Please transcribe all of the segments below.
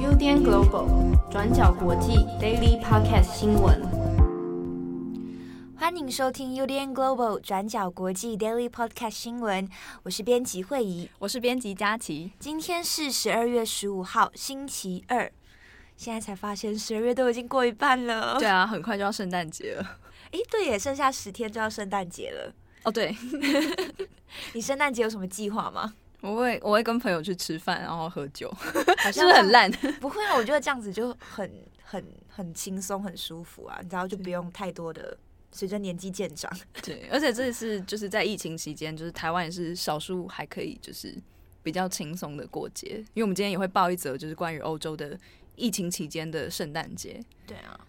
UDN Global 转角国际 Daily Podcast 新闻，欢迎收听 UDN Global 转角国际 Daily Podcast 新闻。我是编辑惠仪，我是编辑佳琪。今天是十二月十五号，星期二。现在才发现十二月都已经过一半了。对啊，很快就要圣诞节了。哎，对耶，剩下十天就要圣诞节了。哦，对，你圣诞节有什么计划吗？我会，我会跟朋友去吃饭，然后喝酒，好像 是不是很烂？不会啊，我觉得这样子就很、很、很轻松，很舒服啊。你知道，就不用太多的，随着年纪渐长。对，而且这次就是在疫情期间，就是台湾也是少数还可以就是比较轻松的过节。因为我们今天也会报一则，就是关于欧洲的。疫情期间的圣诞节，对啊，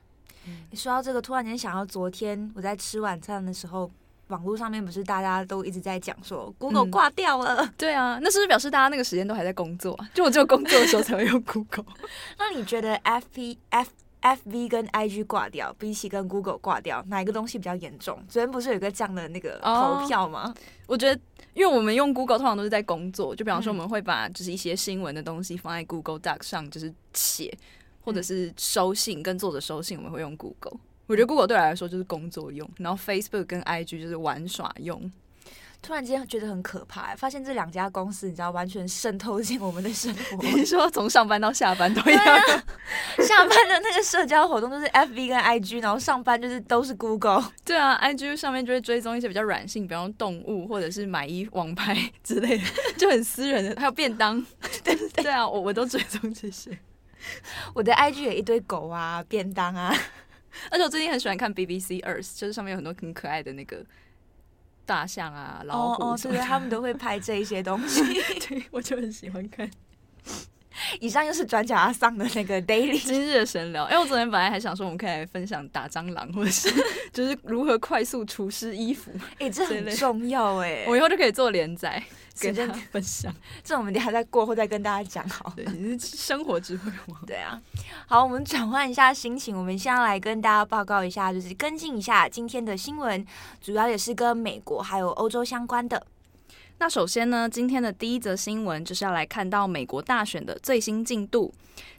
你说到这个，突然间想到昨天我在吃晚餐的时候，网络上面不是大家都一直在讲说 Google 挂掉了。嗯，对啊，那是不是表示大家那个时间都还在工作？就我只有工作的时候才会用 Google。那你觉得 F P F F V 跟 I G 挂掉，比起跟 Google 挂掉，哪一个东西比较严重？昨天不是有个这样的那个投票吗？哦，我觉得，因为我们用 Google 通常都是在工作，就比方说我们会把就是一些新闻的东西放在 Google Docs 上，就是写，或者是收信跟作者收信，我们会用 Google。我觉得 Google 对我来说就是工作用，然后 Facebook 跟 IG 就是玩耍用。突然间觉得很可怕，发现这两家公司，你知道，完全渗透进我们的生活。你说从上班到下班都一样，啊，下班的那个社交活动都是 FB 跟 IG，然后上班就是都是 Google。对啊，IG 上面就会追踪一些比较软性，比方动物或者是买衣网拍 之类的，就很私人的。还有便当，对对啊，我我都追踪这些。我的 IG 也一堆狗啊，便当啊，而且我最近很喜欢看 BBC Earth，就是上面有很多很可爱的那个。大象啊，老虎，哦，对对，他们都会拍这一些东西，对，我就很喜欢看。以上又是转角阿桑的那个 daily 今日的神聊。哎，我昨天本来还想说，我们可以来分享打蟑螂，或者是 就是如何快速除湿衣服。哎，这很重要哎，我以后就可以做连载，跟大家分享。这我们等下再过后再跟大家讲好。对，你是生活智慧王。对啊，好，我们转换一下心情，我们先要来跟大家报告一下，就是跟进一下今天的新闻，主要也是跟美国还有欧洲相关的。那首先呢，今天的第一则新闻就是要来看到美国大选的最新进度。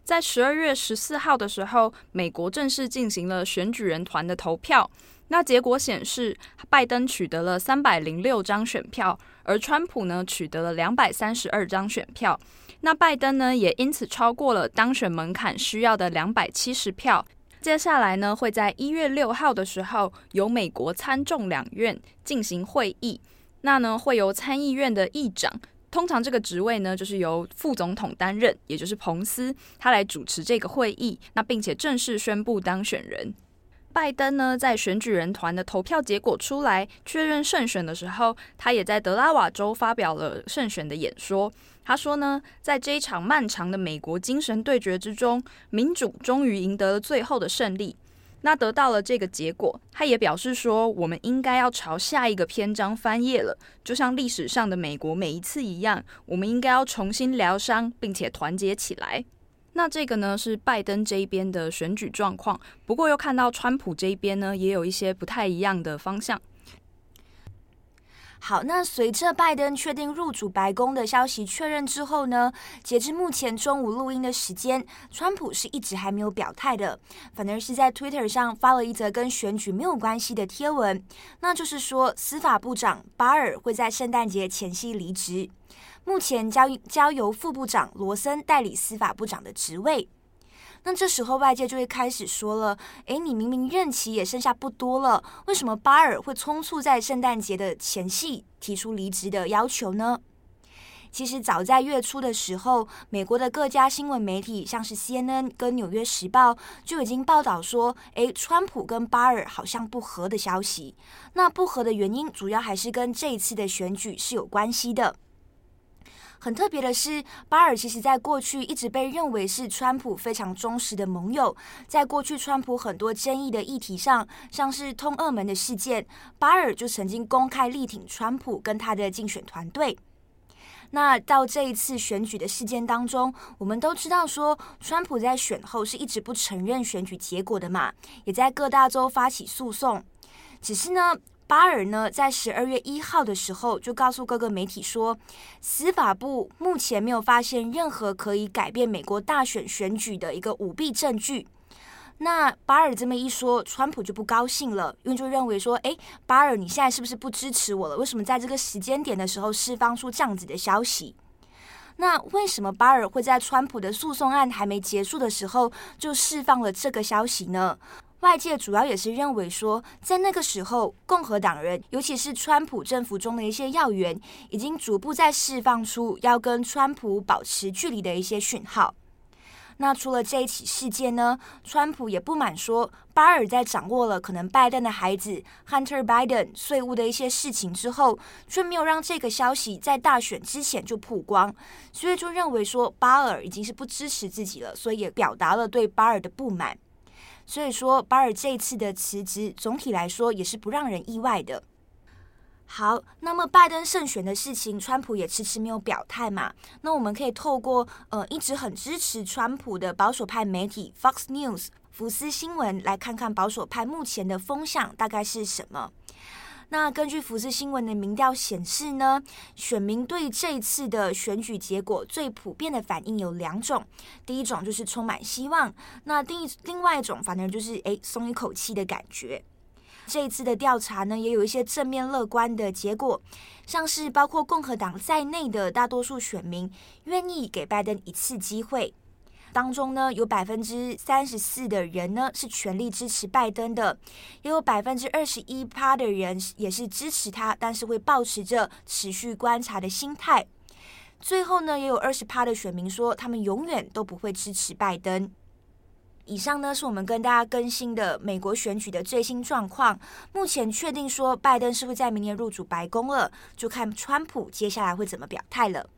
在十二月十四号的时候，美国正式进行了选举人团的投票。那结果显示，拜登取得了三百零六张选票，而川普呢取得了两百三十二张选票。那拜登呢也因此超过了当选门槛需要的两百七十票。接下来呢会在一月六号的时候，由美国参众两院进行会议。那呢，会由参议院的议长，通常这个职位呢，就是由副总统担任，也就是彭斯，他来主持这个会议。那并且正式宣布当选人。拜登呢，在选举人团的投票结果出来确认胜选的时候，他也在德拉瓦州发表了胜选的演说。他说呢，在这一场漫长的美国精神对决之中，民主终于赢得了最后的胜利。那得到了这个结果，他也表示说，我们应该要朝下一个篇章翻页了，就像历史上的美国每一次一样，我们应该要重新疗伤，并且团结起来。那这个呢是拜登这一边的选举状况，不过又看到川普这一边呢也有一些不太一样的方向。好，那随着拜登确定入主白宫的消息确认之后呢，截至目前中午录音的时间，川普是一直还没有表态的，反而是在 Twitter 上发了一则跟选举没有关系的贴文，那就是说司法部长巴尔会在圣诞节前夕离职，目前交交由副部长罗森代理司法部长的职位。那这时候外界就会开始说了：“诶，你明明任期也剩下不多了，为什么巴尔会匆促在圣诞节的前夕提出离职的要求呢？”其实早在月初的时候，美国的各家新闻媒体，像是 CNN 跟《纽约时报》，就已经报道说：“诶，川普跟巴尔好像不和的消息。”那不和的原因，主要还是跟这一次的选举是有关系的。很特别的是，巴尔其实在过去一直被认为是川普非常忠实的盟友。在过去，川普很多争议的议题上，像是通俄门的事件，巴尔就曾经公开力挺川普跟他的竞选团队。那到这一次选举的事件当中，我们都知道说，川普在选后是一直不承认选举结果的嘛，也在各大州发起诉讼。只是呢。巴尔呢，在十二月一号的时候就告诉各个媒体说，司法部目前没有发现任何可以改变美国大选选举的一个舞弊证据。那巴尔这么一说，川普就不高兴了，因为就认为说，哎，巴尔你现在是不是不支持我了？为什么在这个时间点的时候释放出这样子的消息？那为什么巴尔会在川普的诉讼案还没结束的时候就释放了这个消息呢？外界主要也是认为说，在那个时候，共和党人，尤其是川普政府中的一些要员，已经逐步在释放出要跟川普保持距离的一些讯号。那除了这一起事件呢，川普也不满说，巴尔在掌握了可能拜登的孩子 Hunter Biden 税务的一些事情之后，却没有让这个消息在大选之前就曝光，所以就认为说巴尔已经是不支持自己了，所以也表达了对巴尔的不满。所以说，巴尔这一次的辞职，总体来说也是不让人意外的。好，那么拜登胜选的事情，川普也迟迟没有表态嘛？那我们可以透过呃一直很支持川普的保守派媒体 Fox News 福斯新闻来看看保守派目前的风向大概是什么。那根据福斯新闻的民调显示呢，选民对这次的选举结果最普遍的反应有两种，第一种就是充满希望，那另一另外一种反正就是诶松一口气的感觉。这一次的调查呢，也有一些正面乐观的结果，像是包括共和党在内的大多数选民愿意给拜登一次机会。当中呢，有百分之三十四的人呢是全力支持拜登的，也有百分之二十一趴的人也是支持他，但是会保持着持续观察的心态。最后呢，也有二十趴的选民说，他们永远都不会支持拜登。以上呢是我们跟大家更新的美国选举的最新状况。目前确定说拜登是不会在明年入主白宫了，就看川普接下来会怎么表态了。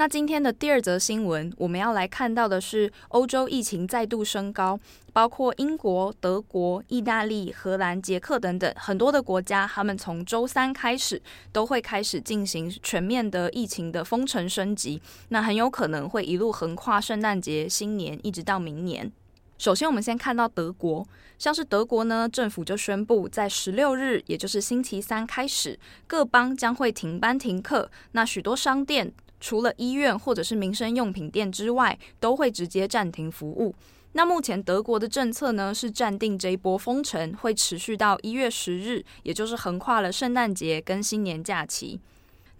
那今天的第二则新闻，我们要来看到的是欧洲疫情再度升高，包括英国、德国、意大利、荷兰、捷克等等很多的国家，他们从周三开始都会开始进行全面的疫情的封城升级，那很有可能会一路横跨圣诞节、新年，一直到明年。首先，我们先看到德国，像是德国呢，政府就宣布在十六日，也就是星期三开始，各邦将会停班停课，那许多商店，除了医院或者是民生用品店之外，都会直接暂停服务。那目前德国的政策呢，是暂定这一波封城会持续到一月十日，也就是横跨了圣诞节跟新年假期。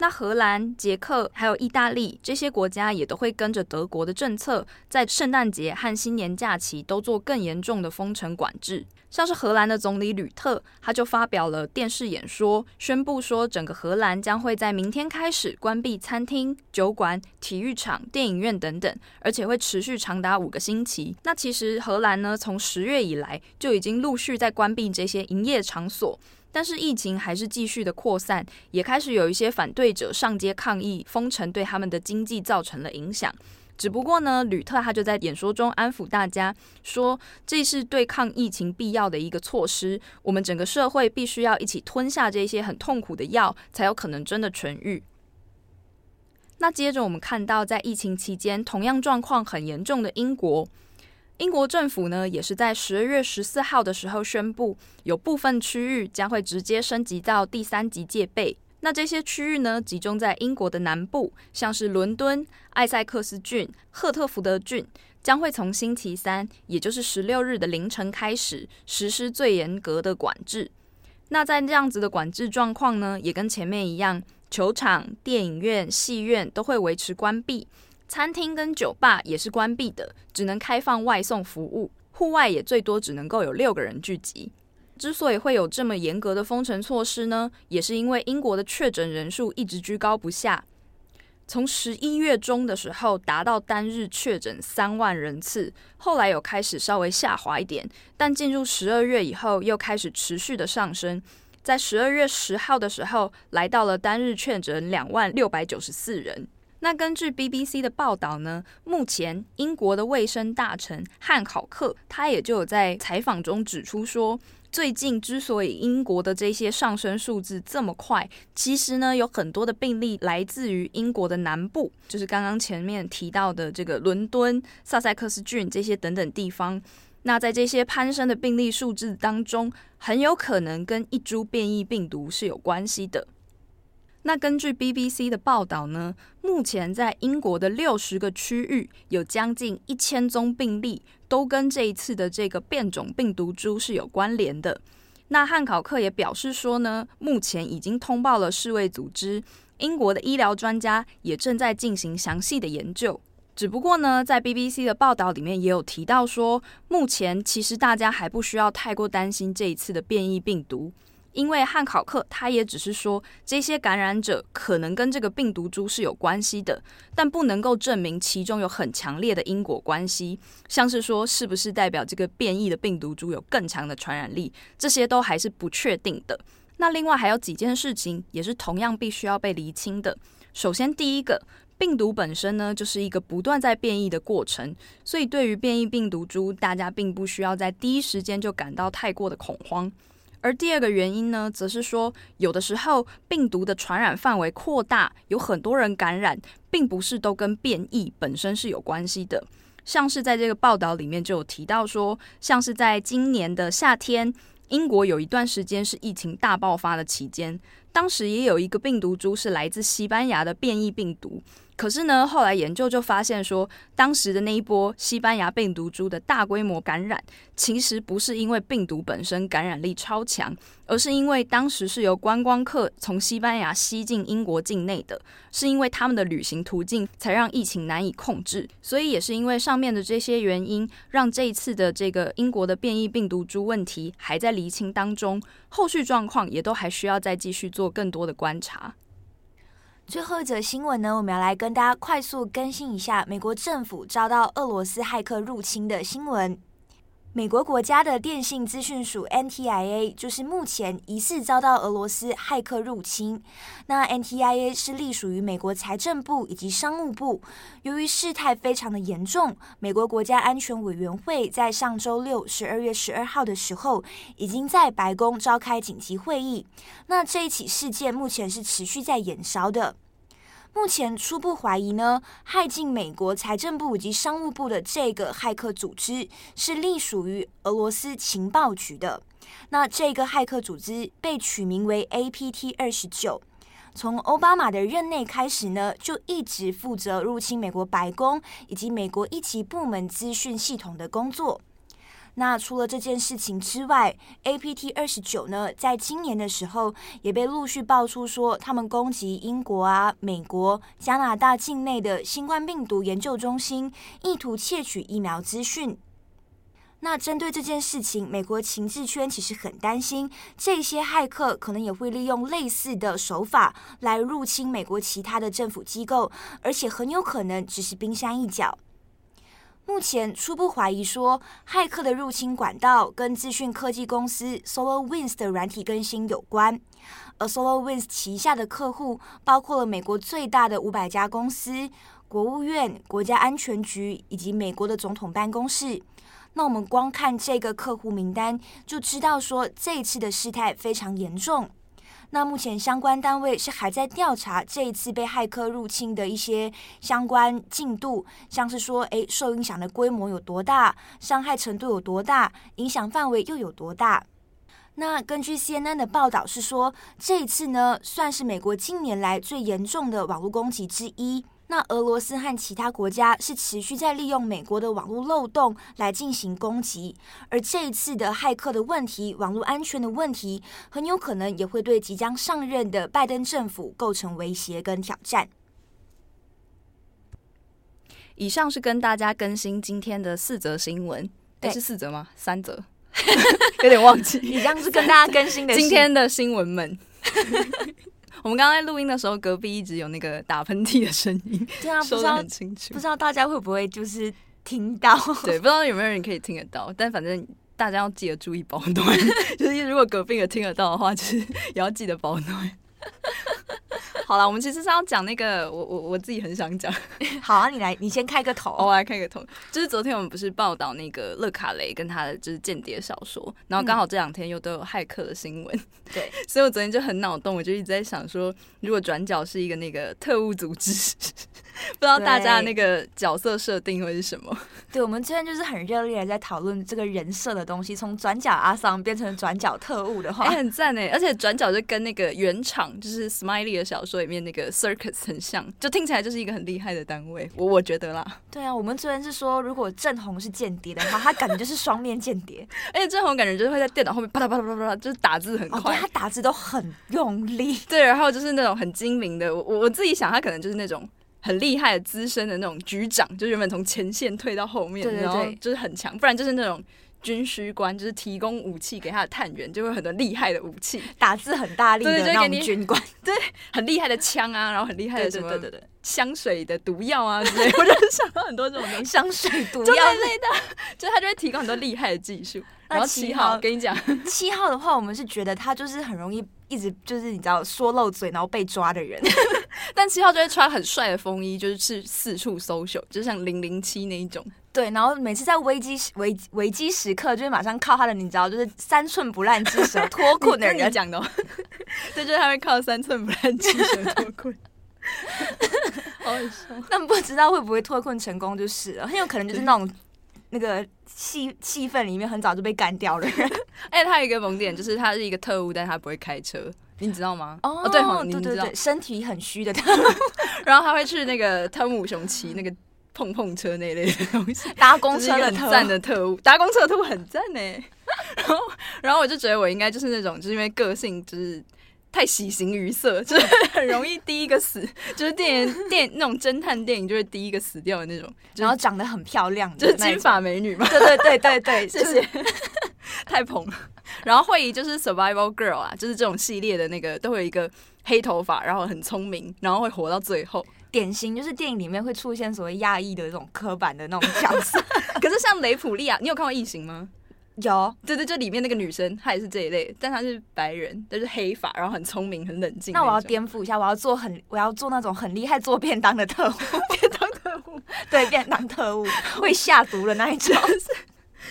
那荷兰、捷克还有意大利这些国家也都会跟着德国的政策，在圣诞节和新年假期都做更严重的封城管制。像是荷兰的总理吕特，他就发表了电视演说，宣布说整个荷兰将会在明天开始关闭餐厅、酒馆、体育场、电影院等等，而且会持续长达五个星期。那其实荷兰呢，从十月以来就已经陆续在关闭这些营业场所。但是疫情还是继续的扩散，也开始有一些反对者上街抗议封城对他们的经济造成了影响。只不过呢，吕特他就在演说中安抚大家说，这是对抗疫情必要的一个措施。我们整个社会必须要一起吞下这些很痛苦的药，才有可能真的痊愈。那接着我们看到，在疫情期间同样状况很严重的英国。英国政府呢，也是在十二月十四号的时候宣布，有部分区域将会直接升级到第三级戒备。那这些区域呢，集中在英国的南部，像是伦敦、艾塞克斯郡、赫特福德郡，将会从星期三，也就是十六日的凌晨开始实施最严格的管制。那在这样子的管制状况呢，也跟前面一样，球场、电影院、戏院都会维持关闭。餐厅跟酒吧也是关闭的，只能开放外送服务。户外也最多只能够有六个人聚集。之所以会有这么严格的封城措施呢，也是因为英国的确诊人数一直居高不下。从十一月中的时候达到单日确诊三万人次，后来有开始稍微下滑一点，但进入十二月以后又开始持续的上升。在十二月十号的时候，来到了单日确诊两万六百九十四人。那根据 BBC 的报道呢，目前英国的卫生大臣汉考克他也就有在采访中指出说，最近之所以英国的这些上升数字这么快，其实呢有很多的病例来自于英国的南部，就是刚刚前面提到的这个伦敦、萨塞克斯郡这些等等地方。那在这些攀升的病例数字当中，很有可能跟一株变异病毒是有关系的。那根据 BBC 的报道呢，目前在英国的六十个区域有将近一千宗病例，都跟这一次的这个变种病毒株是有关联的。那汉考克也表示说呢，目前已经通报了世卫组织，英国的医疗专家也正在进行详细的研究。只不过呢，在 BBC 的报道里面也有提到说，目前其实大家还不需要太过担心这一次的变异病毒，因为汉考克他也只是说这些感染者可能跟这个病毒株是有关系的，但不能够证明其中有很强烈的因果关系，像是说是不是代表这个变异的病毒株有更强的传染力，这些都还是不确定的。那另外还有几件事情也是同样必须要被厘清的。首先，第一个。病毒本身呢，就是一个不断在变异的过程，所以对于变异病毒株，大家并不需要在第一时间就感到太过的恐慌。而第二个原因呢，则是说，有的时候病毒的传染范围扩大，有很多人感染，并不是都跟变异本身是有关系的。像是在这个报道里面就有提到说，像是在今年的夏天，英国有一段时间是疫情大爆发的期间，当时也有一个病毒株是来自西班牙的变异病毒。可是呢，后来研究就发现说，当时的那一波西班牙病毒株的大规模感染，其实不是因为病毒本身感染力超强，而是因为当时是由观光客从西班牙西进英国境内的，是因为他们的旅行途径才让疫情难以控制。所以也是因为上面的这些原因，让这一次的这个英国的变异病毒株问题还在厘清当中，后续状况也都还需要再继续做更多的观察。最后一则新闻呢，我们要来跟大家快速更新一下美国政府遭到俄罗斯骇客入侵的新闻。美国国家的电信资讯署 NTIA 就是目前疑似遭到俄罗斯骇客入侵。那 NTIA 是隶属于美国财政部以及商务部。由于事态非常的严重，美国国家安全委员会在上周六十二月十二号的时候，已经在白宫召开紧急会议。那这一起事件目前是持续在延烧的。目前初步怀疑呢，骇进美国财政部以及商务部的这个骇客组织是隶属于俄罗斯情报局的。那这个骇客组织被取名为 APT 二十九，从奥巴马的任内开始呢，就一直负责入侵美国白宫以及美国一级部门资讯系统的工作。那除了这件事情之外，APT 二十九呢，在今年的时候也被陆续爆出说，他们攻击英国啊、美国、加拿大境内的新冠病毒研究中心，意图窃取疫苗资讯。那针对这件事情，美国情治圈其实很担心，这些骇客可能也会利用类似的手法来入侵美国其他的政府机构，而且很有可能只是冰山一角。目前初步怀疑说，骇客的入侵管道跟资讯科技公司 SolarWinds 的软体更新有关，而 SolarWinds 旗下的客户包括了美国最大的五百家公司、国务院、国家安全局以及美国的总统办公室。那我们光看这个客户名单，就知道说这一次的事态非常严重。那目前相关单位是还在调查这一次被骇客入侵的一些相关进度，像是说，诶，受影响的规模有多大，伤害程度有多大，影响范围又有多大？那根据 CNN 的报道是说，这一次呢，算是美国近年来最严重的网络攻击之一。那俄罗斯和其他国家是持续在利用美国的网络漏洞来进行攻击，而这一次的骇客的问题、网络安全的问题，很有可能也会对即将上任的拜登政府构成威胁跟挑战。以上是跟大家更新今天的四则新闻，诶，是四则吗？三则，有点忘记。以上是跟大家更新的 今天的新闻们。我们刚刚在录音的时候，隔壁一直有那个打喷嚏的声音，对啊，说得很清楚。不知道大家会不会就是听到？对，不知道有没有人可以听得到。但反正大家要记得注意保暖，就是如果隔壁有听得到的话，就是也要记得保暖。好了，我们其实是要讲那个，我我我自己很想讲。好啊，你来，你先开个头。我来开个头。就是昨天我们不是报道那个勒卡雷跟他的就是间谍小说，然后刚好这两天又都有骇客的新闻。对，所以我昨天就很脑洞，我就一直在想说，如果转角是一个那个特务组织。不知道大家的那个角色设定会是什么？对，我们之前就是很热烈的在讨论这个人设的东西。从转角阿桑变成转角特务的话，欸、很赞哎！而且转角就跟那个原厂就是 Smiley 的小说里面那个 Circus 很像，就听起来就是一个很厉害的单位。我我觉得啦。对啊，我们之前是说，如果郑红是间谍的话，他感觉就是双面间谍。而 且郑红感觉就是会在电脑后面啪啦啪啦啪啦，就是打字很快，哦、他打字都很用力。对，然后就是那种很精明的。我我自己想，他可能就是那种。很厉害的资深的那种局长，就原本从前线退到后面，然后就是很强，不然就是那种军需官，就是提供武器给他的探员，就会很多厉害的武器，打字很大力的那种军官，对，很厉害的枪啊，然后很厉害的什么香水的毒药啊之类，我就想到很多这种东西，香水毒药类的，就他就会提供很多厉害的技术。然后七号，跟你讲，七号的话，我们是觉得他就是很容易一直就是你知道说漏嘴，然后被抓的人。但七号就会穿很帅的风衣，就是去四处搜秀，就像零零七那一种。对，然后每次在危机危危机时刻，就会马上靠他的，你知道，就是三寸不烂之舌 脱困的人讲的。对，就是他会靠三寸不烂之舌脱困。好笑，但不知道会不会脱困成功就是了，很有可能就是那种。那个气气氛里面很早就被干掉了人，哎，他有一个萌点，就是他是一个特务，但他不会开车，你知道吗？哦，哦对，身体很虚的他，然后他会去那个汤姆熊骑那个碰碰车那类的东西，搭公车的很赞的特务，搭公车的特务很赞呢。然后，然后我就觉得我应该就是那种，就是因为个性就是。太喜形于色，就是很容易第一个死，就是电影 电那种侦探电影就是第一个死掉的那种，然后长得很漂亮，就是金发美女嘛。对对对对对，谢谢，太捧了。然后慧仪就是 Survival Girl 啊，就是这种系列的那个都会有一个黑头发，然后很聪明，然后会活到最后，典型就是电影里面会出现所谓亚裔的这种刻板的那种角色。可是像雷普利啊，你有看过异形吗？有，对对，就里面那个女生，她也是这一类，但她是白人，但是黑发，然后很聪明，很冷静。那我要颠覆一下，我要做很，我要做那种很厉害做便当的特务，便当特务，对，便当特务会下毒的那一种，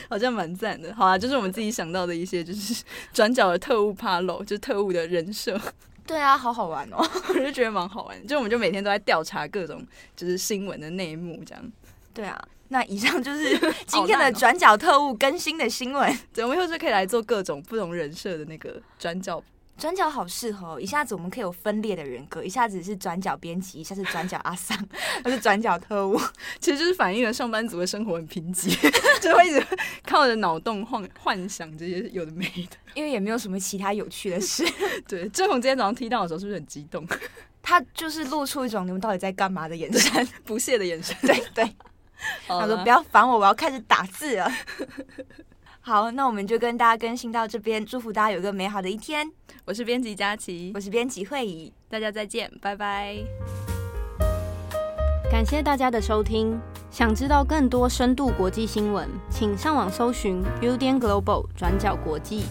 好像蛮赞的。好啊，就是我们自己想到的一些，就是 转角的特务怕漏，就是特务的人设。对啊，好好玩哦，我就觉得蛮好玩，就我们就每天都在调查各种就是新闻的内幕，这样。对啊。那以上就是 今天的转角特务更新的新闻。对，我们以后就可以来做各种不同人设的那个转角。转角好适合，一下子我们可以有分裂的人格，一下子是转角编辑，一下子转角阿桑，或是转角特务。其实就是反映了上班族的生活很贫瘠，就会一直靠着脑洞幻幻想这些有的没的。因为也没有什么其他有趣的事。对，正红今天早上听到的时候是不是很激动？他就是露出一种你们到底在干嘛的眼神，不屑的眼神。对对。他说：“不要烦我，我要开始打字了。”好，那我们就跟大家更新到这边，祝福大家有一个美好的一天。我是编辑佳琪，我是编辑慧仪，大家再见，拜拜。感谢大家的收听。想知道更多深度国际新闻，请上网搜寻 Udan Global 转角国际。